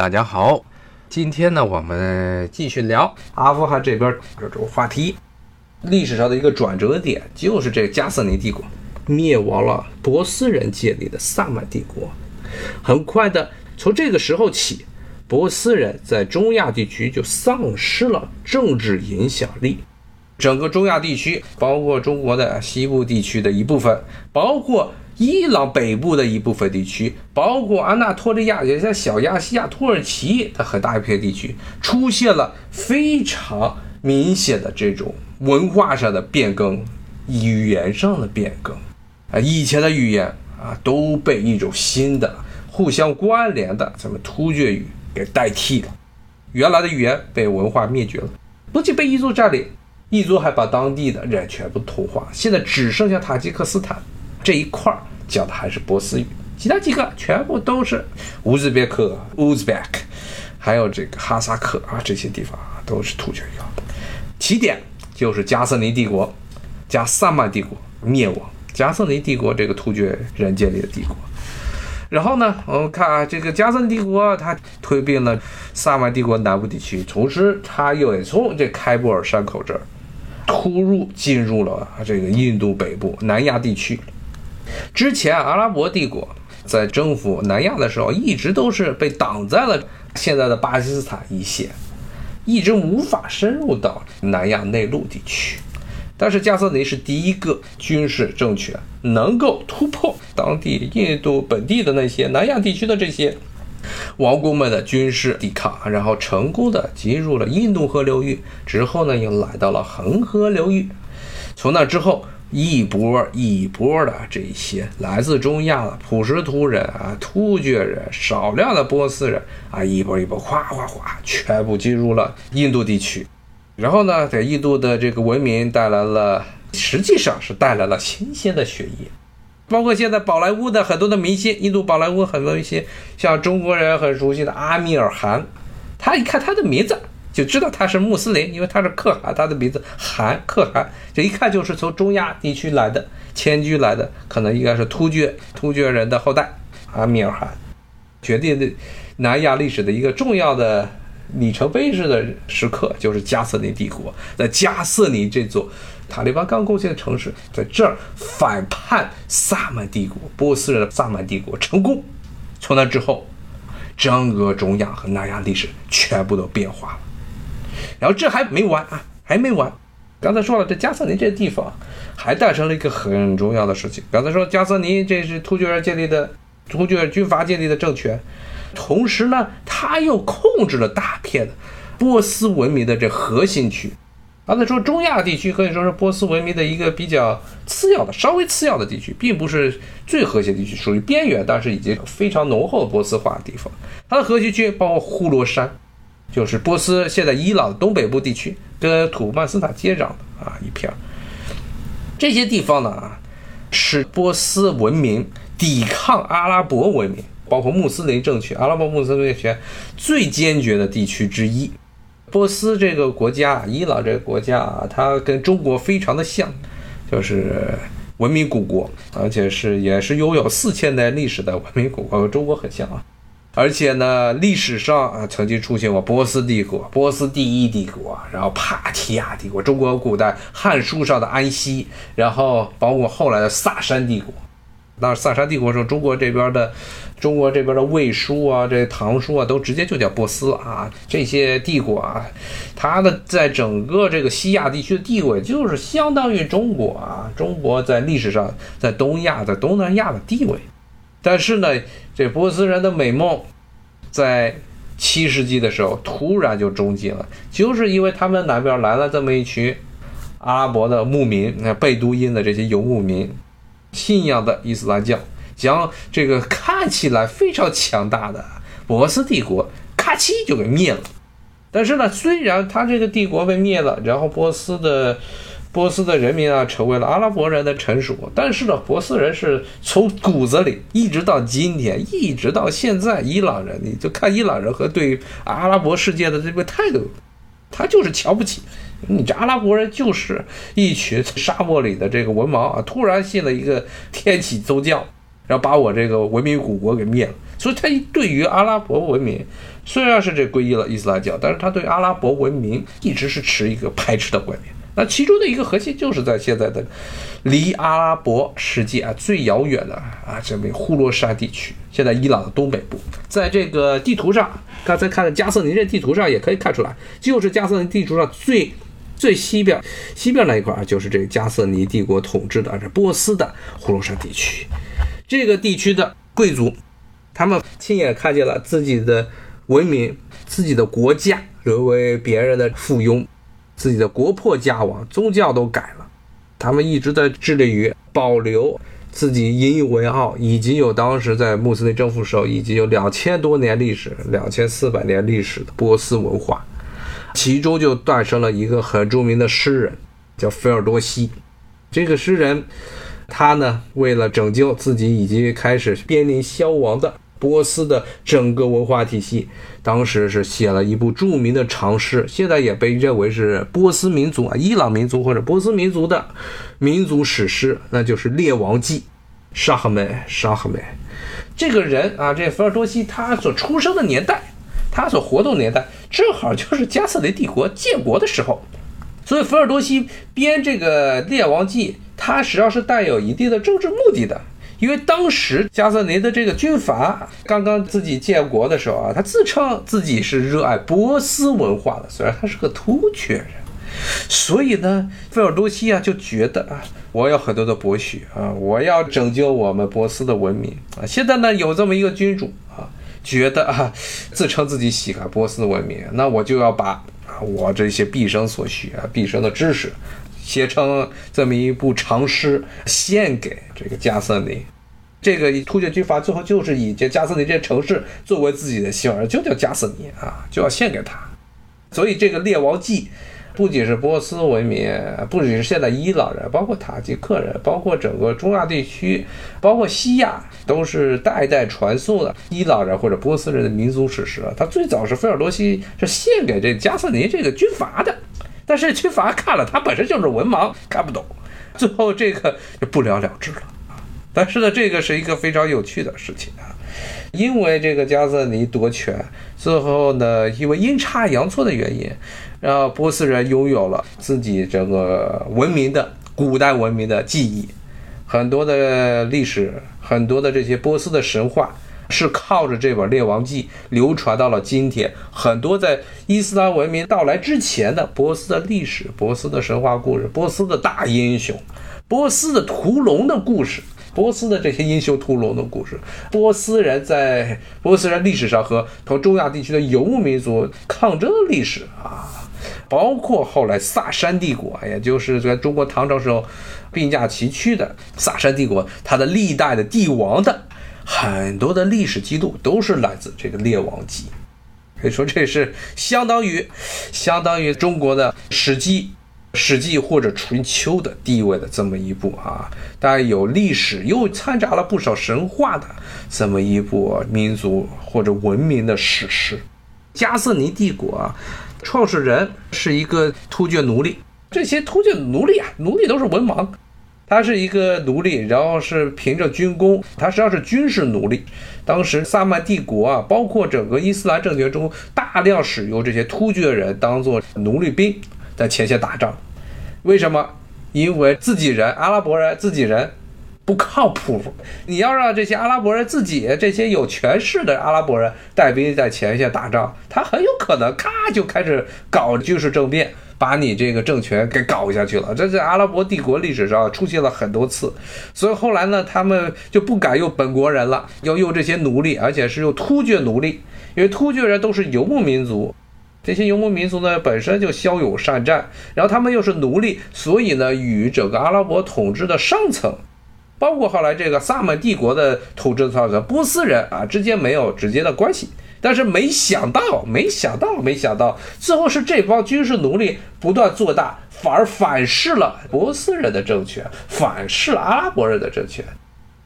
大家好，今天呢，我们继续聊阿富汗这边这种话题。历史上的一个转折点就是这个加瑟尼帝国灭亡了波斯人建立的萨满帝国。很快的，从这个时候起，波斯人在中亚地区就丧失了政治影响力。整个中亚地区，包括中国的西部地区的一部分，包括伊朗北部的一部分地区，包括安纳托利亚，也像小亚细亚、土耳其的很大一片地区，出现了非常明显的这种文化上的变更、语言上的变更。啊，以前的语言啊都被一种新的、互相关联的什么突厥语给代替了，原来的语言被文化灭绝了，不仅被异族占领。异族还把当地的人全部同化，现在只剩下塔吉克斯坦这一块儿讲的还是波斯语，其他几个全部都是乌兹别克、乌兹别克，还有这个哈萨克啊，这些地方都是突厥语。起点就是加瑟尼帝国加萨曼帝国灭亡，加瑟尼帝国这个突厥人建立的帝国。然后呢，我们看啊，这个加森帝国它吞并了萨曼帝国南部地区，同时它又从这开布尔山口这儿。突入进入了这个印度北部南亚地区。之前阿拉伯帝国在征服南亚的时候，一直都是被挡在了现在的巴基斯坦一线，一直无法深入到南亚内陆地区。但是加瑟尼是第一个军事政权能够突破当地印度本地的那些南亚地区的这些。王公们的军事抵抗，然后成功的进入了印度河流域，之后呢，又来到了恒河流域。从那之后，一波一波的这些来自中亚的普什图人啊、突厥人、少量的波斯人啊，一波一波哗哗哗，全部进入了印度地区。然后呢，给印度的这个文明带来了，实际上是带来了新鲜的血液。包括现在宝莱坞的很多的明星，印度宝莱坞很多一些像中国人很熟悉的阿米尔汗，他一看他的名字就知道他是穆斯林，因为他是可汗，他的名字汗可汗，这一看就是从中亚地区来的迁居来的，可能应该是突厥突厥人的后代。阿米尔汗决定的南亚历史的一个重要的里程碑式的时刻，就是加瑟尼帝国在加瑟尼这座。塔利班刚攻陷的城市，在这儿反叛萨满帝国，波斯人的萨满帝国成功。从那之后，整个中亚和南亚历史全部都变化了。然后这还没完啊，还没完。刚才说了，这加瑟尼这地方还诞生了一个很重要的事情。刚才说加瑟尼这是突厥人建立的，突厥军阀建立的政权，同时呢，他又控制了大片的波斯文明的这核心区。刚才说中亚地区可以说是波斯文明的一个比较次要的、稍微次要的地区，并不是最核心地区，属于边缘，但是已经非常浓厚的波斯化的地方。它的核心区包括呼罗珊，就是波斯现在伊朗东北部地区，跟土曼斯坦接壤的啊一片。这些地方呢，是波斯文明抵抗阿拉伯文明，包括穆斯林政权、阿拉伯穆斯林政权最坚决的地区之一。波斯这个国家，伊朗这个国家啊，它跟中国非常的像，就是文明古国，而且是也是拥有四千年历史的文明古国，和中国很像啊。而且呢，历史上啊曾经出现过波斯帝国、波斯第一帝国，然后帕提亚帝国，中国古代汉书上的安息，然后包括后来的萨珊帝国。那萨珊帝国时候，中国这边的。中国这边的魏书啊，这唐书啊，都直接就叫波斯啊。这些帝国啊，它的在整个这个西亚地区的地位，就是相当于中国啊。中国在历史上，在东亚、在东南亚的地位。但是呢，这波斯人的美梦，在七世纪的时候突然就终结了，就是因为他们南边来了这么一群阿拉伯的牧民，那贝都因的这些游牧民，信仰的伊斯兰教。将这个看起来非常强大的波斯帝国咔嚓就给灭了。但是呢，虽然他这个帝国被灭了，然后波斯的波斯的人民啊成为了阿拉伯人的臣属，但是呢，波斯人是从骨子里一直到今天，一直到现在，伊朗人你就看伊朗人和对阿拉伯世界的这个态度，他就是瞧不起你这阿拉伯人，就是一群沙漠里的这个文盲啊，突然信了一个天启宗教。然后把我这个文明古国给灭了。所以他对于阿拉伯文明，虽然是这皈依了伊斯兰教，但是他对阿拉伯文明一直是持一个排斥的观点。那其中的一个核心就是在现在的离阿拉伯世界啊最遥远的啊这边呼罗珊地区，现在伊朗的东北部，在这个地图上，刚才看的加瑟尼这地图上也可以看出来，就是加瑟尼地图上最最西边西边那一块啊，就是这个加瑟尼帝国统治的这波斯的呼罗珊地区，这个地区的贵族。他们亲眼看见了自己的文明、自己的国家沦为别人的附庸，自己的国破家亡，宗教都改了。他们一直在致力于保留自己引以为傲，以及有当时在穆斯林征服时候已经有两千多年历史、两千四百年历史的波斯文化，其中就诞生了一个很著名的诗人，叫菲尔多西。这个诗人，他呢为了拯救自己已经开始濒临消亡的。波斯的整个文化体系，当时是写了一部著名的长诗，现在也被认为是波斯民族啊，伊朗民族或者波斯民族的民族史诗，那就是《列王记》。沙赫梅，沙赫梅，这个人啊，这菲尔多西他所出生的年代，他所活动年代，正好就是加瑟雷帝国建国的时候，所以菲尔多西编这个《列王记》，他实际上是带有一定的政治目的的。因为当时加瑟尼的这个军阀刚刚自己建国的时候啊，他自称自己是热爱波斯文化的，虽然他是个突厥人，所以呢，费尔多西啊就觉得啊，我有很多的博学啊，我要拯救我们波斯的文明啊。现在呢，有这么一个君主啊，觉得啊，自称自己喜爱波斯文明，那我就要把我这些毕生所学、毕生的知识。写成这么一部长诗，献给这个加瑟尼。这个突厥军阀最后就是以这加瑟尼这城市作为自己的姓儿，就叫加瑟尼啊，就要献给他。所以这个《列王记》不仅是波斯文明，不仅是现在伊朗人，包括塔吉克人，包括整个中亚地区，包括西亚，都是代代传颂的伊朗人或者波斯人的民族史诗。它最早是菲尔多西是献给这加瑟尼这个军阀的。但是军阀看了，他本身就是文盲，看不懂，最后这个就不了了之了。但是呢，这个是一个非常有趣的事情啊，因为这个加瑟尼夺权，最后呢，因为阴差阳错的原因，让波斯人拥有了自己这个文明的古代文明的记忆，很多的历史，很多的这些波斯的神话。是靠着这本《列王记》流传到了今天，很多在伊斯兰文明到来之前的波斯的历史、波斯的神话故事、波斯的大英雄、波斯的屠龙的故事、波斯的这些英雄屠龙的故事、波斯人在波斯人历史上和同中亚地区的游牧民族抗争的历史啊，包括后来萨珊帝国，也就是在中国唐朝时候并驾齐驱的萨珊帝国，它的历代的帝王的。很多的历史记录都是来自这个《列王记》，可以说这是相当于相当于中国的《史记》《史记》或者《春秋》的地位的这么一部啊，带有历史又掺杂了不少神话的这么一部民族或者文明的史诗。加瑟尼帝国啊，创始人是一个突厥奴隶，这些突厥奴隶啊，奴隶都是文盲。他是一个奴隶，然后是凭着军功，他实际上是军事奴隶。当时萨曼帝国啊，包括整个伊斯兰政权中，大量使用这些突厥人当做奴隶兵，在前线打仗。为什么？因为自己人，阿拉伯人自己人不靠谱。你要让这些阿拉伯人自己这些有权势的阿拉伯人带兵在前线打仗，他很有可能咔就开始搞军事政变。把你这个政权给搞下去了，这在阿拉伯帝国历史上出现了很多次，所以后来呢，他们就不敢用本国人了，要用这些奴隶，而且是用突厥奴隶，因为突厥人都是游牧民族，这些游牧民族呢本身就骁勇善战，然后他们又是奴隶，所以呢与整个阿拉伯统治的上层，包括后来这个萨满帝国的统治上层波斯人啊之间没有直接的关系。但是没想到，没想到，没想到，最后是这帮军事奴隶不断做大，反而反噬了波斯人的政权，反噬了阿拉伯人的政权。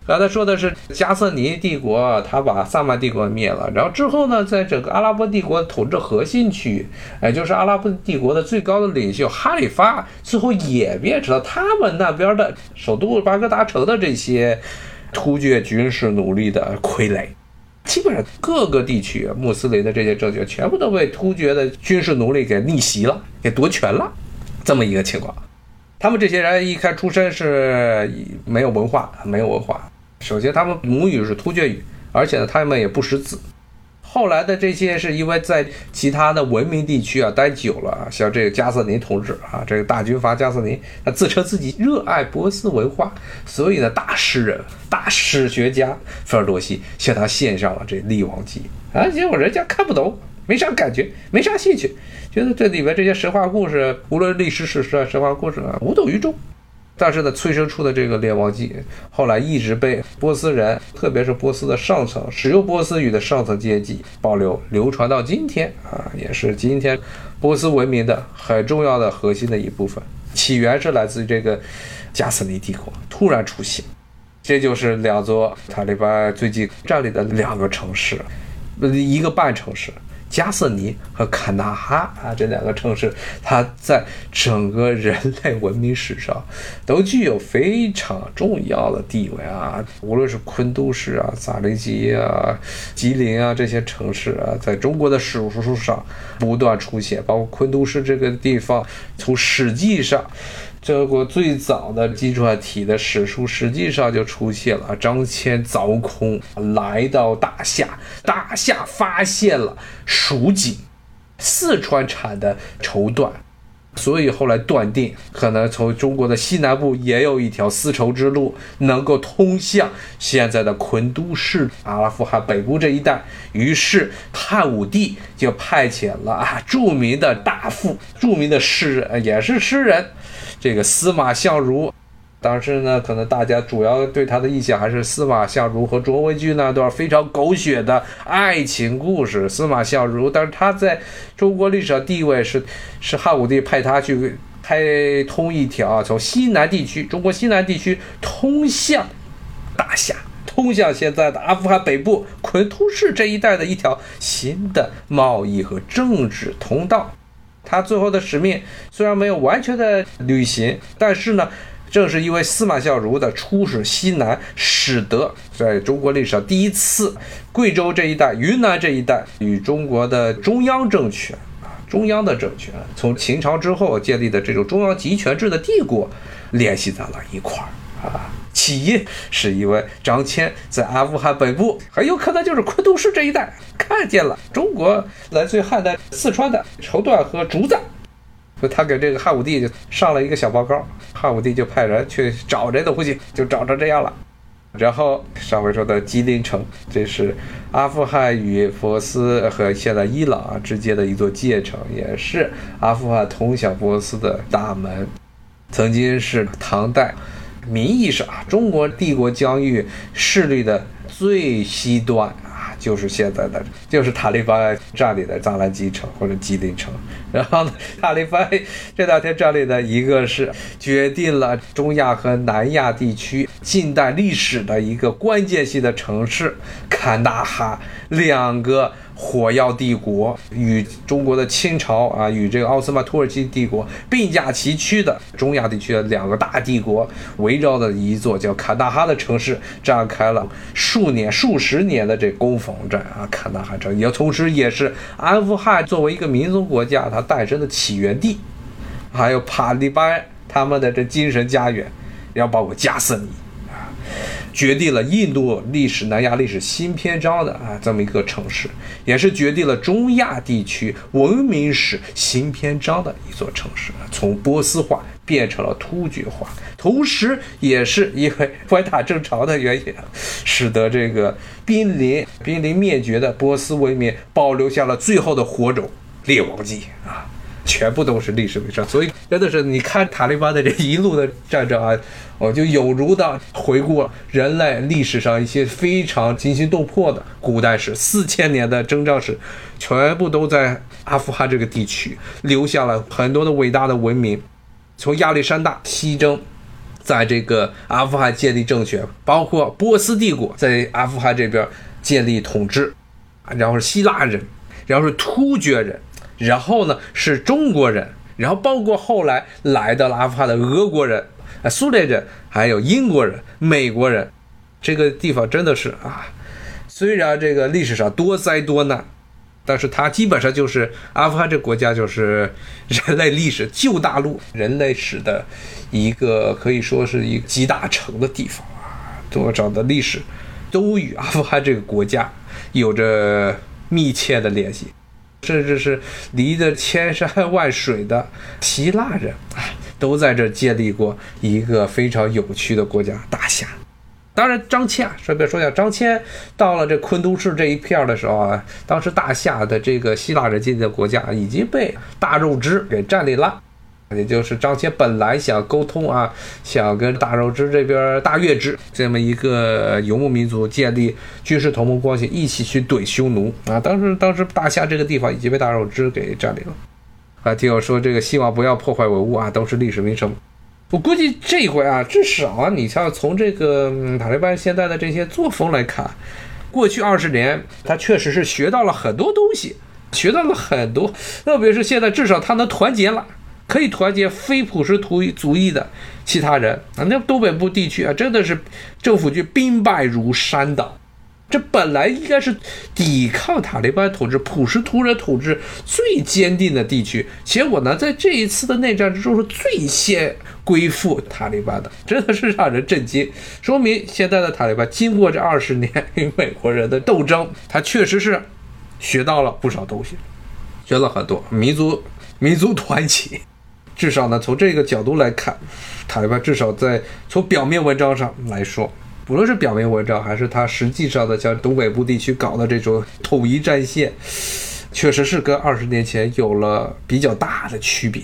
刚才说的是加瑟尼帝国，他把萨曼帝国灭了，然后之后呢，在整个阿拉伯帝国统治核心区域，也就是阿拉伯帝国的最高的领袖哈里发，最后也变成了他们那边的首都巴格达城的这些。突厥军事努力的傀儡。基本上各个地区，穆斯林的这些政权全部都被突厥的军事奴隶给逆袭了，给夺权了，这么一个情况。他们这些人一看出身是没有文化，没有文化。首先，他们母语是突厥语，而且呢，他们也不识字。后来的这些是因为在其他的文明地区啊待久了，像这个加瑟林同志啊，这个大军阀加瑟林，他自称自己热爱波斯文化，所以呢，大诗人、大史学家菲尔多西向他献上了这《立王记》啊，结果人家看不懂，没啥感觉，没啥兴趣，觉得这里面这些神话故事，无论历史史实啊、神话故事啊，无动于衷。但是呢，催生出的这个《列王记》，后来一直被波斯人，特别是波斯的上层使用波斯语的上层阶级保留、流传到今天啊，也是今天波斯文明的很重要的核心的一部分。起源是来自于这个加斯尼帝国突然出现，这就是两座塔利班最近占领的两个城市，一个半城市。加瑟尼和坎大哈啊，这两个城市，它在整个人类文明史上都具有非常重要的地位啊。无论是昆都市啊、萨雷基啊、吉林啊这些城市啊，在中国的史书上不断出现，包括昆都市这个地方，从史记上。中国最早的基础体的史书，实际上就出现了张骞凿空来到大夏，大夏发现了蜀锦，四川产的绸缎，所以后来断定，可能从中国的西南部也有一条丝绸之路，能够通向现在的昆都市、阿拉夫汗北部这一带。于是汉武帝就派遣了啊著名的大夫、著名的诗人，也是诗人。这个司马相如，当时呢，可能大家主要对他的印象还是司马相如和卓文君那段非常狗血的爱情故事。司马相如，但是他在中国历史上地位是，是汉武帝派他去开通一条从西南地区，中国西南地区通向大夏，通向现在的阿富汗北部昆都市这一带的一条新的贸易和政治通道。他最后的使命虽然没有完全的履行，但是呢，正是因为司马相如的出使西南，使得在中国历史上第一次，贵州这一带、云南这一带与中国的中央政权啊，中央的政权，从秦朝之后建立的这种中央集权制的帝国，联系在了一块儿啊。起因是因为张骞在阿富汗北部，很有可能就是昆都市这一带，看见了中国来自汉代四川的绸缎和竹子，所以他给这个汉武帝就上了一个小报告，汉武帝就派人去找这东西，就找成这样了。然后上回说的吉林城，这是阿富汗与波斯和现在伊朗之间的一座界城，也是阿富汗通向波斯的大门，曾经是唐代。名义上啊，中国帝国疆域势力的最西端啊，就是现在的，就是塔利班占领的扎兰基城或者吉林城。然后呢，塔利班这两天占领的一个是决定了中亚和南亚地区近代历史的一个关键性的城市——坎大哈，两个。火药帝国与中国的清朝啊，与这个奥斯曼土耳其帝国并驾齐驱的中亚地区的两个大帝国，围绕的一座叫坎大哈的城市展开了数年、数十年的这攻防战啊。坎大哈城也同时也是阿富汗作为一个民族国家它诞生的起源地，还有塔利班他们的这精神家园，然后包括加瑟尼。决定了印度历史、南亚历史新篇章的啊，这么一个城市，也是决定了中亚地区文明史新篇章的一座城市，从波斯化变成了突厥化，同时也是因为歪打正常的原因，使得这个濒临濒临灭绝的波斯文明保留下了最后的火种——列王记啊。全部都是历史伪证，所以真的是你看塔利班的这一路的战争啊，我就有如的回顾了人类历史上一些非常惊心动魄的古代史，四千年的征战史，全部都在阿富汗这个地区留下了很多的伟大的文明。从亚历山大西征，在这个阿富汗建立政权，包括波斯帝国在阿富汗这边建立统治，然后是希腊人，然后是突厥人。然后呢，是中国人，然后包括后来来到了阿富汗的俄国人、啊苏联人，还有英国人、美国人，这个地方真的是啊，虽然这个历史上多灾多难，但是它基本上就是阿富汗这个国家就是人类历史旧大陆人类史的一个可以说是一个集大成的地方啊，多少的历史都与阿富汗这个国家有着密切的联系。甚至是离着千山万水的希腊人啊，都在这建立过一个非常有趣的国家——大夏。当然，张骞啊，顺便说一下，张骞到了这昆都市这一片的时候啊，当时大夏的这个希腊人建立的国家已经被大肉汁给占领了。也就是张骞本来想沟通啊，想跟大肉支这边大月支这么一个游牧民族建立军事同盟关系，一起去怼匈奴啊。当时当时大夏这个地方已经被大肉支给占领了。啊，听我说这个，希望不要破坏文物啊，都是历史名城。我估计这一回啊，至少啊，你像从这个塔利班现在的这些作风来看，过去二十年他确实是学到了很多东西，学到了很多，特别是现在至少他能团结了。可以团结非普什图族裔的其他人啊，那东北部地区啊，真的是政府军兵败如山倒。这本来应该是抵抗塔利班统治、普什图人统治最坚定的地区，结果呢，在这一次的内战之中是最先归附塔利班的，真的是让人震惊。说明现在的塔利班经过这二十年与美国人的斗争，他确实是学到了不少东西，学了很多民族民族团结。至少呢，从这个角度来看，塔利班至少在从表面文章上来说，不论是表面文章还是他实际上的像东北部地区搞的这种统一战线，确实是跟二十年前有了比较大的区别。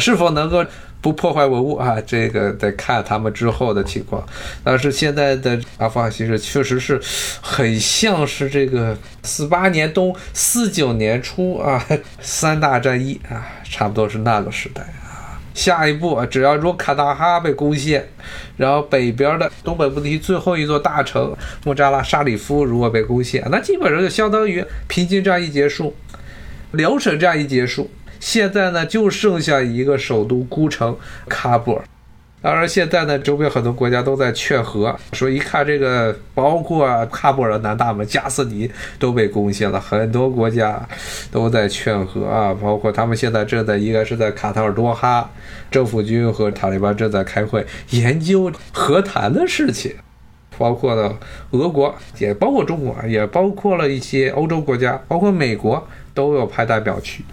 是否能够不破坏文物啊？这个得看他们之后的情况。但是现在的阿富汗形势确实是很像是这个四八年冬、四九年初啊，三大战役啊，差不多是那个时代。下一步，只要如卡达哈被攻陷，然后北边的东北部地区最后一座大城莫扎拉沙里夫如果被攻陷，那基本上就相当于平津战役结束，辽沈战役结束，现在呢就剩下一个首都孤城喀布尔。当然，现在呢，周边很多国家都在劝和，说一看这个，包括喀布尔南大门加斯尼都被攻陷了，很多国家都在劝和啊，包括他们现在正在应该是在卡塔尔多哈，政府军和塔利班正在开会研究和谈的事情，包括呢，俄国也包括中国，也包括了一些欧洲国家，包括美国都有派代表去。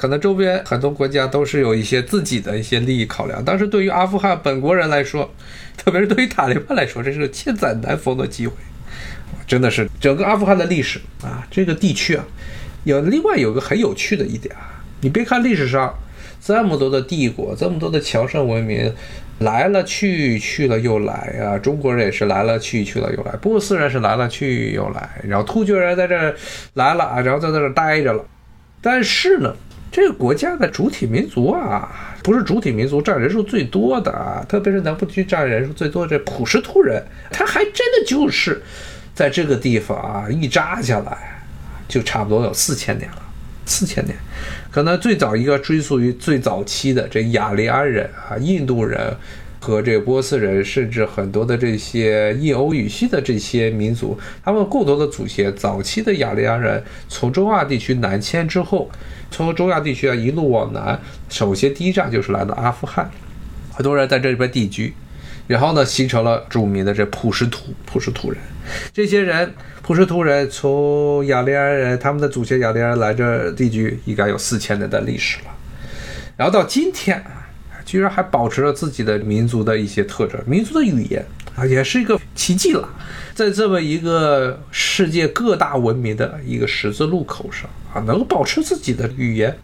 可能周边很多国家都是有一些自己的一些利益考量，但是对于阿富汗本国人来说，特别是对于塔利班来说，这是个千载难逢的机会。真的是整个阿富汗的历史啊，这个地区啊，有另外有个很有趣的一点啊，你别看历史上这么多的帝国，这么多的强盛文明来了去去了又来啊，中国人也是来了去去了又来，波斯人是来了去又来，然后突厥人在这来了啊，然后在这待着了，但是呢。这个国家的主体民族啊，不是主体民族占人数最多的啊，特别是南部区占人数最多的这普什图人，他还真的就是在这个地方啊一扎下来，就差不多有四千年了，四千年，可能最早一个追溯于最早期的这雅利安人啊，印度人。和这个波斯人，甚至很多的这些印欧语系的这些民族，他们共同的祖先，早期的雅利安人从中亚地区南迁之后，从中亚地区啊一路往南，首先第一站就是来到阿富汗，很多人在这里边定居，然后呢形成了著名的这普什图普什图人，这些人普什图人从雅利安人他们的祖先雅利安人来这定居，应该有四千年的历史了，然后到今天。居然还保持了自己的民族的一些特征，民族的语言啊，也是一个奇迹了。在这么一个世界各大文明的一个十字路口上啊，能够保持自己的语言，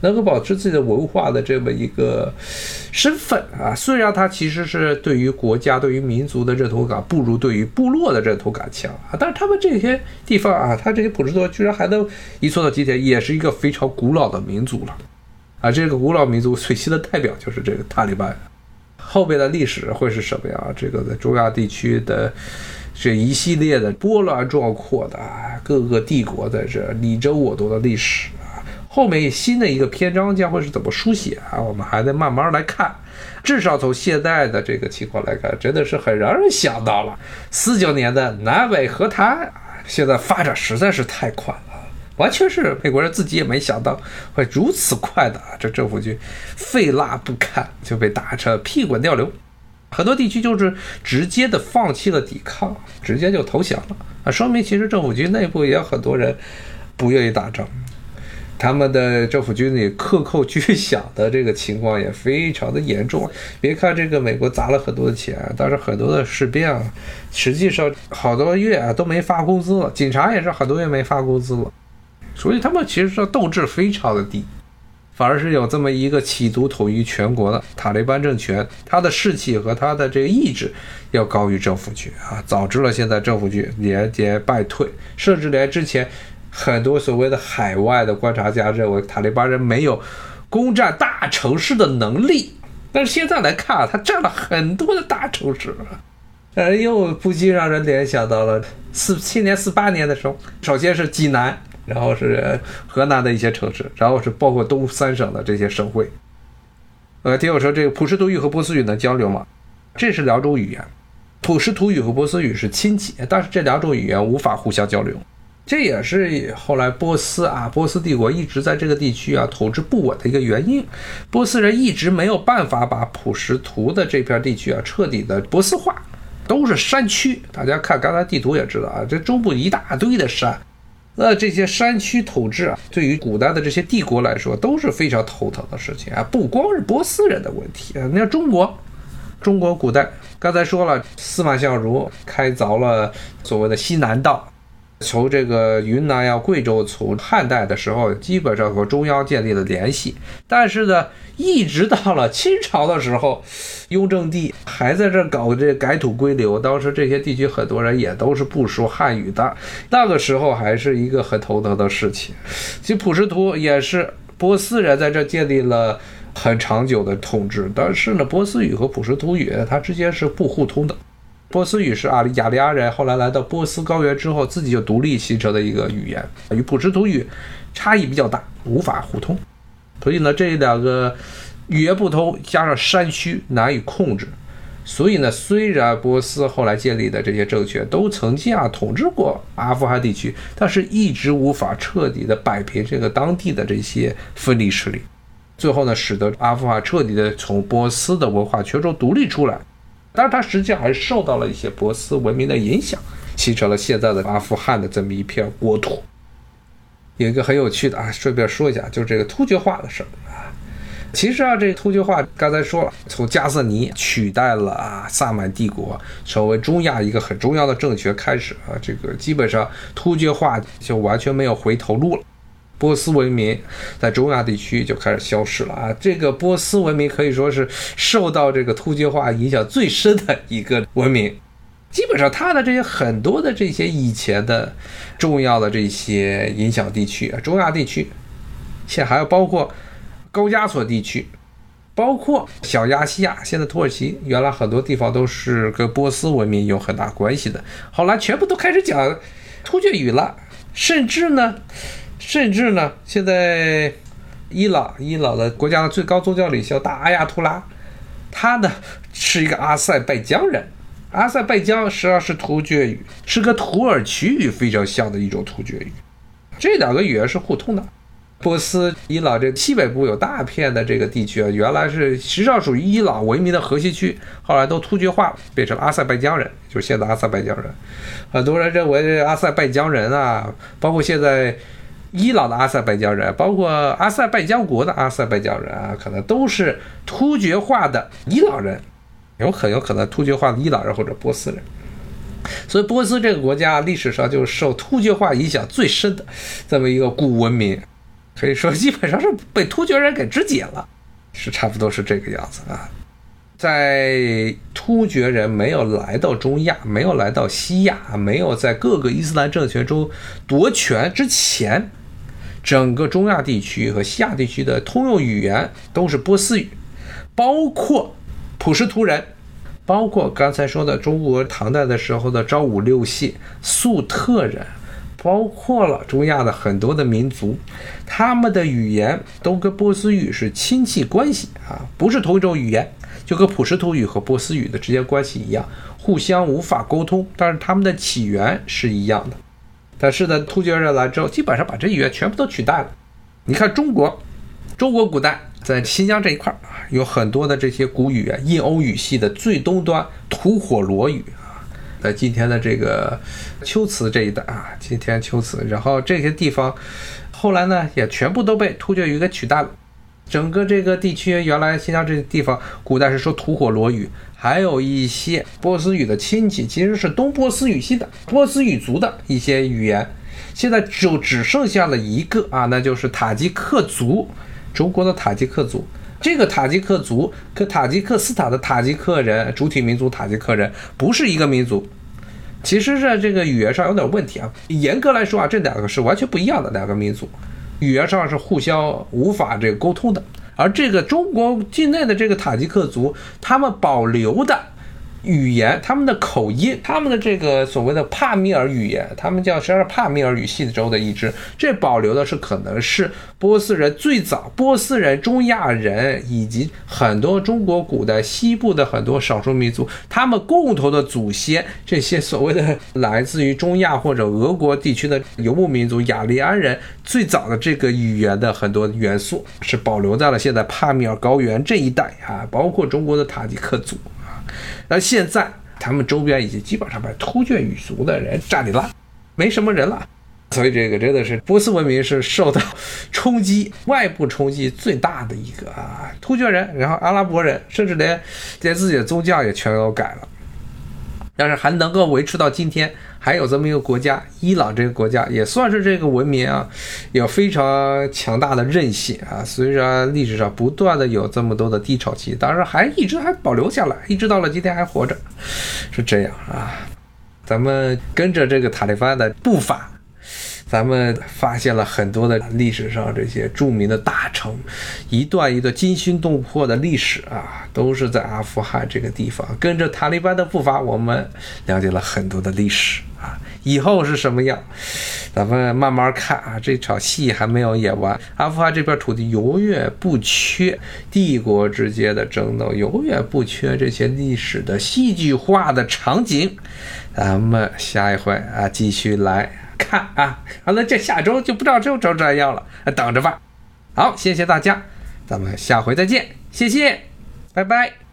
能够保持自己的文化的这么一个身份啊，虽然他其实是对于国家、对于民族的认同感不如对于部落的认同感强啊，但是他们这些地方啊，他这些普什图居然还能一做到今天，也是一个非常古老的民族了。啊，这个古老民族最新的代表就是这个塔利班，后边的历史会是什么呀？这个在中亚地区的这一系列的波澜壮阔的各个帝国在这你争我夺的历史啊，后面新的一个篇章将会是怎么书写啊？我们还得慢慢来看。至少从现在的这个情况来看，真的是很让人想到了四九年的南北和谈，现在发展实在是太快了，完全是美国人自己也没想到会如此快的啊，这政府军废蜡不堪就被打成屁滚尿流。很多地区就是直接的放弃了抵抗，直接就投降了啊！说明其实政府军内部也有很多人不愿意打仗，他们的政府军里克扣军饷的这个情况也非常的严重。别看这个美国砸了很多的钱，但是很多的士兵啊，实际上好多月啊都没发工资了，警察也是很多月没发工资了，所以他们其实说斗志非常的低。反而是有这么一个企图统一全国的塔利班政权，他的士气和他的这个意志要高于政府军啊，导致了现在政府军节节败退，甚至连之前很多所谓的海外的观察家认为塔利班人没有攻占大城市的能力，但是现在来看啊，他占了很多的大城市，呃，又不禁让人联想到了四七年、四八年的时候，首先是济南。然后是河南的一些城市，然后是包括东三省的这些省会。呃，听我说，这个普什图语和波斯语能交流吗？这是两种语言，普什图语和波斯语是亲戚，但是这两种语言无法互相交流。这也是后来波斯啊，波斯帝国一直在这个地区啊统治不稳的一个原因。波斯人一直没有办法把普什图的这片地区啊彻底的波斯化，都是山区。大家看刚才地图也知道啊，这中部一大堆的山。那这些山区统治啊，对于古代的这些帝国来说都是非常头疼的事情啊，不光是波斯人的问题啊。你看中国，中国古代刚才说了，司马相如开凿了所谓的西南道。从这个云南呀、贵州，从汉代的时候，基本上和中央建立了联系。但是呢，一直到了清朝的时候，雍正帝还在这搞这改土归流。当时这些地区很多人也都是不说汉语的，那个时候还是一个很头疼的事情。其实普什图也是波斯人在这建立了很长久的统治，但是呢，波斯语和普什图语它之间是不互通的。波斯语是阿里亚利安人后来来到波斯高原之后自己就独立形成的一个语言，与普什图语差异比较大，无法互通。所以呢，这两个语言不通，加上山区难以控制，所以呢，虽然波斯后来建立的这些政权都曾经啊统治过阿富汗地区，但是一直无法彻底的摆平这个当地的这些分离势力。最后呢，使得阿富汗彻底的从波斯的文化圈中独立出来。但是它实际上还是受到了一些波斯文明的影响，形成了现在的阿富汗的这么一片国土。有一个很有趣的啊，顺便说一下，就是这个突厥化的事儿啊。其实啊，这突厥化刚才说了，从加瑟尼取代了啊萨满帝国，成为中亚一个很重要的政权开始啊，这个基本上突厥化就完全没有回头路了。波斯文明在中亚地区就开始消失了啊！这个波斯文明可以说是受到这个突厥化影响最深的一个文明。基本上，它的这些很多的这些以前的重要的这些影响地区啊，中亚地区，现在还有包括高加索地区，包括小亚细亚，现在土耳其，原来很多地方都是跟波斯文明有很大关系的，后来全部都开始讲突厥语了，甚至呢。甚至呢，现在伊朗伊朗的国家的最高宗教领袖大阿亚图拉，他呢是一个阿塞拜疆人。阿塞拜疆实际上是突厥语，是跟土耳其语非常像的一种突厥语。这两个语言是互通的。波斯、伊朗这西北部有大片的这个地区啊，原来是实际上属于伊朗文明的核心区，后来都突厥化，变成阿塞拜疆人，就是现在阿塞拜疆人。很多人认为阿塞拜疆人啊，包括现在。伊朗的阿塞拜疆人，包括阿塞拜疆国的阿塞拜疆人啊，可能都是突厥化的伊朗人，有很有可能突厥化的伊朗人或者波斯人。所以波斯这个国家历史上就是受突厥化影响最深的这么一个古文明，可以说基本上是被突厥人给肢解了，是差不多是这个样子啊。在突厥人没有来到中亚、没有来到西亚、没有在各个伊斯兰政权中夺权之前。整个中亚地区和西亚地区的通用语言都是波斯语，包括普什图人，包括刚才说的中国唐代的时候的昭武六系粟特人，包括了中亚的很多的民族，他们的语言都跟波斯语是亲戚关系啊，不是同一种语言，就跟普什图语和波斯语的之间关系一样，互相无法沟通，但是他们的起源是一样的。但是呢，突厥人来之后，基本上把这语言全部都取代了。你看中国，中国古代在新疆这一块啊，有很多的这些古语言，印欧语系的最东端吐火罗语啊，在今天的这个秋瓷这一带啊，今天秋瓷，然后这些地方后来呢，也全部都被突厥语给取代了。整个这个地区，原来新疆这些地方，古代是说吐火罗语，还有一些波斯语的亲戚，其实是东波斯语系的波斯语族的一些语言，现在就只剩下了一个啊，那就是塔吉克族，中国的塔吉克族。这个塔吉克族跟塔吉克斯坦的塔吉克人主体民族塔吉克人不是一个民族，其实是这个语言上有点问题啊。严格来说啊，这两个是完全不一样的两个民族。语言上是互相无法这个沟通的，而这个中国境内的这个塔吉克族，他们保留的。语言，他们的口音，他们的这个所谓的帕米尔语言，他们叫实际上帕米尔语系州的一支，这保留的是可能是波斯人最早，波斯人、中亚人以及很多中国古代西部的很多少数民族，他们共同的祖先，这些所谓的来自于中亚或者俄国地区的游牧民族雅利安人，最早的这个语言的很多元素是保留在了现在帕米尔高原这一带啊，包括中国的塔吉克族。那现在他们周边已经基本上把突厥语族的人占领了，没什么人了，所以这个真的是波斯文明是受到冲击，外部冲击最大的一个啊，突厥人，然后阿拉伯人，甚至连连自己的宗教也全都改了。但是还能够维持到今天，还有这么一个国家，伊朗这个国家也算是这个文明啊，有非常强大的韧性啊。虽然历史上不断的有这么多的低潮期，但是还一直还保留下来，一直到了今天还活着，是这样啊。咱们跟着这个塔利班的步伐。咱们发现了很多的历史上这些著名的大城，一段一段惊心动魄的历史啊，都是在阿富汗这个地方。跟着塔利班的步伐，我们了解了很多的历史啊。以后是什么样，咱们慢慢看啊。这场戏还没有演完，阿富汗这片土地永远不缺帝国之间的争斗，永远不缺这些历史的戏剧化的场景。咱们下一回啊，继续来。看啊，好了，这下周就不知道就成这样了，等着吧。好，谢谢大家，咱们下回再见，谢谢，拜拜。